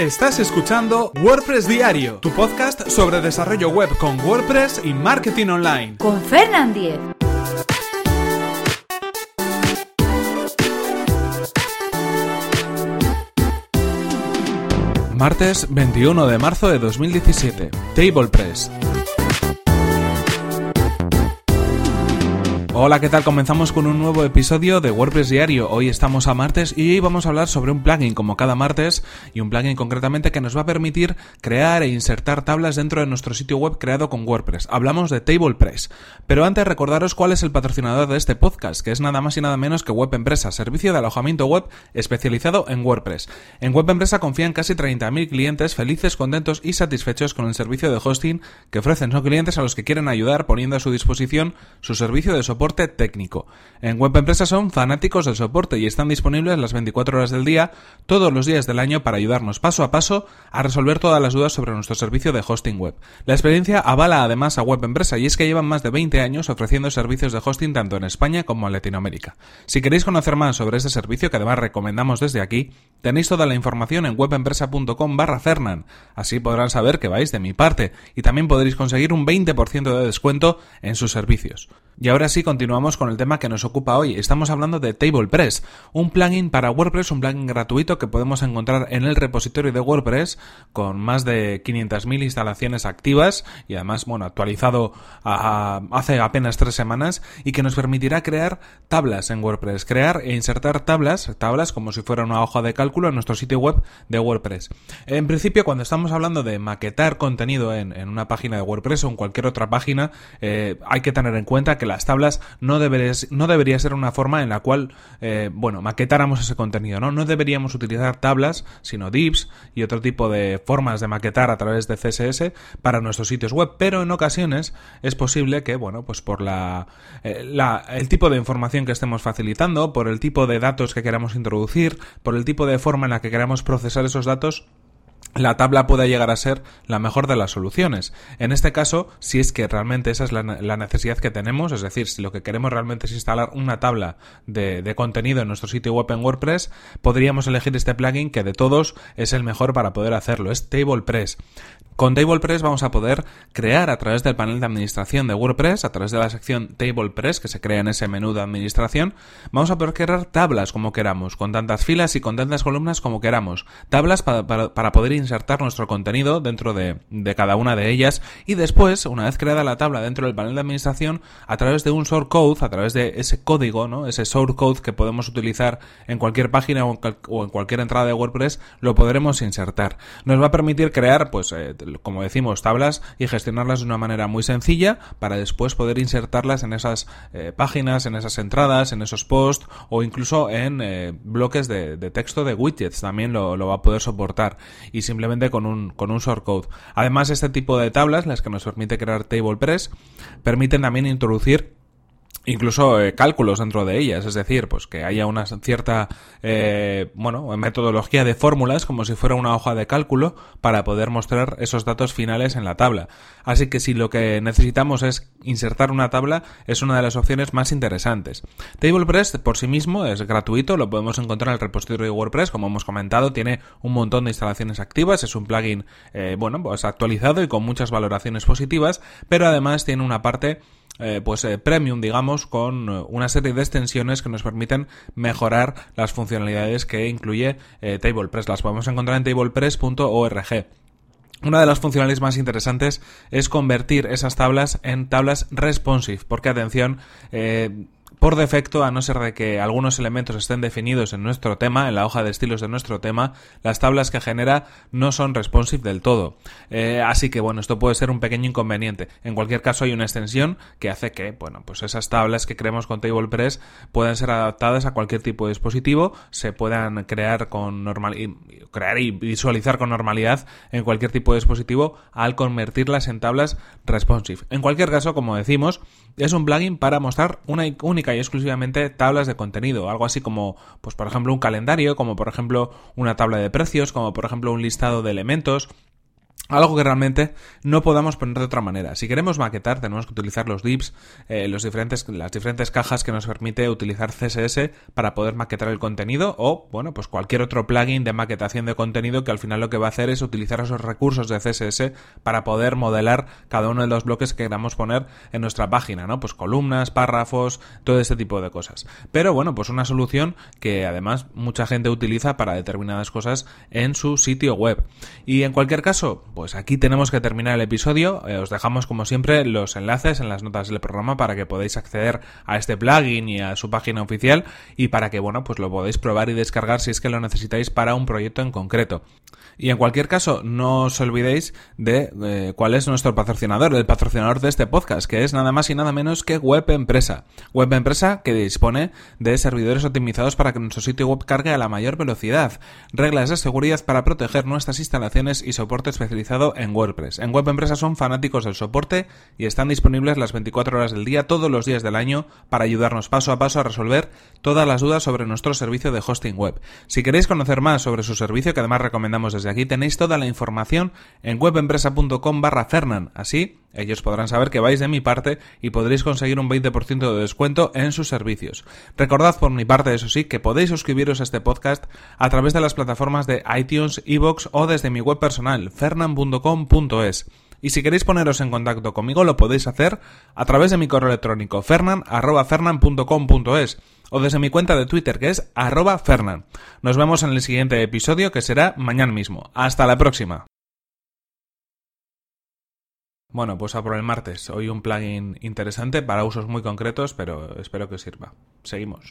Estás escuchando WordPress Diario, tu podcast sobre desarrollo web con WordPress y marketing online. Con Fernand Diez. Martes 21 de marzo de 2017. TablePress. Hola, ¿qué tal? Comenzamos con un nuevo episodio de WordPress Diario. Hoy estamos a martes y hoy vamos a hablar sobre un plugin como cada martes y un plugin concretamente que nos va a permitir crear e insertar tablas dentro de nuestro sitio web creado con WordPress. Hablamos de TablePress. Pero antes recordaros cuál es el patrocinador de este podcast, que es nada más y nada menos que Web Empresa, servicio de alojamiento web especializado en WordPress. En Web Empresa confían casi 30.000 clientes felices, contentos y satisfechos con el servicio de hosting que ofrecen. Son clientes a los que quieren ayudar poniendo a su disposición su servicio de soporte técnico. En Web Empresa son fanáticos del soporte y están disponibles las 24 horas del día, todos los días del año para ayudarnos paso a paso a resolver todas las dudas sobre nuestro servicio de hosting web. La experiencia avala además a Web Empresa y es que llevan más de 20 años ofreciendo servicios de hosting tanto en España como en Latinoamérica. Si queréis conocer más sobre este servicio que además recomendamos desde aquí, tenéis toda la información en webempresa.com barra Fernan. Así podrán saber que vais de mi parte y también podréis conseguir un 20% de descuento en sus servicios. Y ahora sí, continuamos con el tema que nos ocupa hoy. Estamos hablando de TablePress, un plugin para WordPress, un plugin gratuito que podemos encontrar en el repositorio de WordPress con más de 500.000 instalaciones activas y además, bueno, actualizado hace apenas tres semanas y que nos permitirá crear tablas en WordPress, crear e insertar tablas, tablas como si fuera una hoja de cálculo en nuestro sitio web de WordPress. En principio, cuando estamos hablando de maquetar contenido en, una página de WordPress o en cualquier otra página, eh, hay que tener en cuenta que las tablas no, no debería ser una forma en la cual, eh, bueno, maquetáramos ese contenido, ¿no? No deberíamos utilizar tablas, sino divs y otro tipo de formas de maquetar a través de CSS para nuestros sitios web, pero en ocasiones es posible que, bueno, pues por la, eh, la el tipo de información que estemos facilitando, por el tipo de datos que queramos introducir, por el tipo de forma en la que queramos procesar esos datos, la tabla puede llegar a ser la mejor de las soluciones. En este caso, si es que realmente esa es la, necesidad que tenemos, es decir, si lo que queremos realmente es instalar una tabla de, contenido en nuestro sitio web en WordPress, podríamos elegir este plugin que de todos es el mejor para poder hacerlo, es TablePress. Con TablePress vamos a poder crear a través del panel de administración de WordPress, a través de la sección TablePress que se crea en ese menú de administración, vamos a poder crear tablas como queramos, con tantas filas y con tantas columnas como queramos. Tablas para, para, poder insertar nuestro contenido dentro de, de, cada una de ellas y después, una vez creada la tabla dentro del panel de administración, a través de un source code, a través de ese código, ¿no? ese source code que podemos utilizar en cualquier página o en, cualquier entrada de WordPress, lo podremos insertar. Nos va a permitir crear, pues, eh, como decimos, tablas y gestionarlas de una manera muy sencilla para después poder insertarlas en esas eh, páginas, en esas entradas, en esos posts o incluso en eh, bloques de, texto de widgets. También lo, va a poder soportar y simplemente con un, con un shortcode. Además, este tipo de tablas, las que nos permite crear TablePress, permiten también introducir incluso eh, cálculos dentro de ellas, es decir, pues que haya una cierta eh, bueno metodología de fórmulas como si fuera una hoja de cálculo para poder mostrar esos datos finales en la tabla. Así que si lo que necesitamos es insertar una tabla, es una de las opciones más interesantes. TablePress por sí mismo es gratuito, lo podemos encontrar en el repositorio de WordPress, como hemos comentado, tiene un montón de instalaciones activas, es un plugin eh, bueno pues actualizado y con muchas valoraciones positivas, pero además tiene una parte eh, pues eh, premium, digamos, con eh, una serie de extensiones que nos permiten mejorar las funcionalidades que incluye TablePress. Las podemos encontrar en tablepress.org. Una de las funcionalidades más interesantes es convertir esas tablas en tablas responsive, porque atención, por defecto, a no ser de que algunos elementos estén definidos en nuestro tema, en la hoja de estilos de nuestro tema, las tablas que genera no son responsive del todo. Eh, así que bueno, esto puede ser un pequeño inconveniente. En cualquier caso, hay una extensión que hace que, bueno, pues esas tablas que creemos con TablePress puedan ser adaptadas a cualquier tipo de dispositivo, se puedan crear con normal crear y visualizar con normalidad en cualquier tipo de dispositivo al convertirlas en tablas responsive. En cualquier caso, como decimos, es un plugin para mostrar una y exclusivamente tablas de contenido, algo así como, pues por ejemplo, un calendario, como por ejemplo una tabla de precios, como por ejemplo un listado de elementos, algo que realmente no podamos poner de otra manera. Si queremos maquetar, tenemos que utilizar los divs, eh, los diferentes, las diferentes cajas que nos permite utilizar CSS para poder maquetar el contenido o, bueno, pues cualquier otro plugin de maquetación de contenido que al final lo que va a hacer es utilizar esos recursos de CSS para poder modelar cada uno de los bloques que queramos poner en nuestra página, ¿no? Pues columnas, párrafos, todo este tipo de cosas. Pero bueno, pues una solución que además mucha gente utiliza para determinadas cosas en su sitio web. Y en cualquier caso, pues aquí tenemos que terminar el episodio. Eh, os dejamos como siempre los enlaces en las notas del programa para que podáis acceder a este plugin y a su página oficial y para que bueno pues lo podáis probar y descargar si es que lo necesitáis para un proyecto en concreto. Y en cualquier caso, no os olvidéis de eh, cuál es nuestro patrocinador, el patrocinador de este podcast, que es nada más y nada menos que Web Empresa. Web Empresa que dispone de servidores optimizados para que nuestro sitio web cargue a la mayor velocidad, reglas de seguridad para proteger nuestras instalaciones y soporte en WordPress. En Web Empresa son fanáticos del soporte y están disponibles las 24 horas del día, todos los días del año, para ayudarnos paso a paso a resolver todas las dudas sobre nuestro servicio de hosting web. Si queréis conocer más sobre su servicio, que además recomendamos desde aquí tenéis toda la información en webempresa.com barra Fernan. Así, ellos podrán saber que vais de mi parte y podréis conseguir un 20% de descuento en sus servicios. Recordad por mi parte, eso sí, que podéis suscribiros a este podcast a través de las plataformas de iTunes, Evox o desde mi web personal, fernan.com.es. Y si queréis poneros en contacto conmigo, lo podéis hacer a través de mi correo electrónico fernan.fernan.com.es o desde mi cuenta de Twitter que es arroba fernan. Nos vemos en el siguiente episodio que será mañana mismo. Hasta la próxima. Bueno, pues a por el martes. Hoy un plugin interesante para usos muy concretos, pero espero que sirva. Seguimos.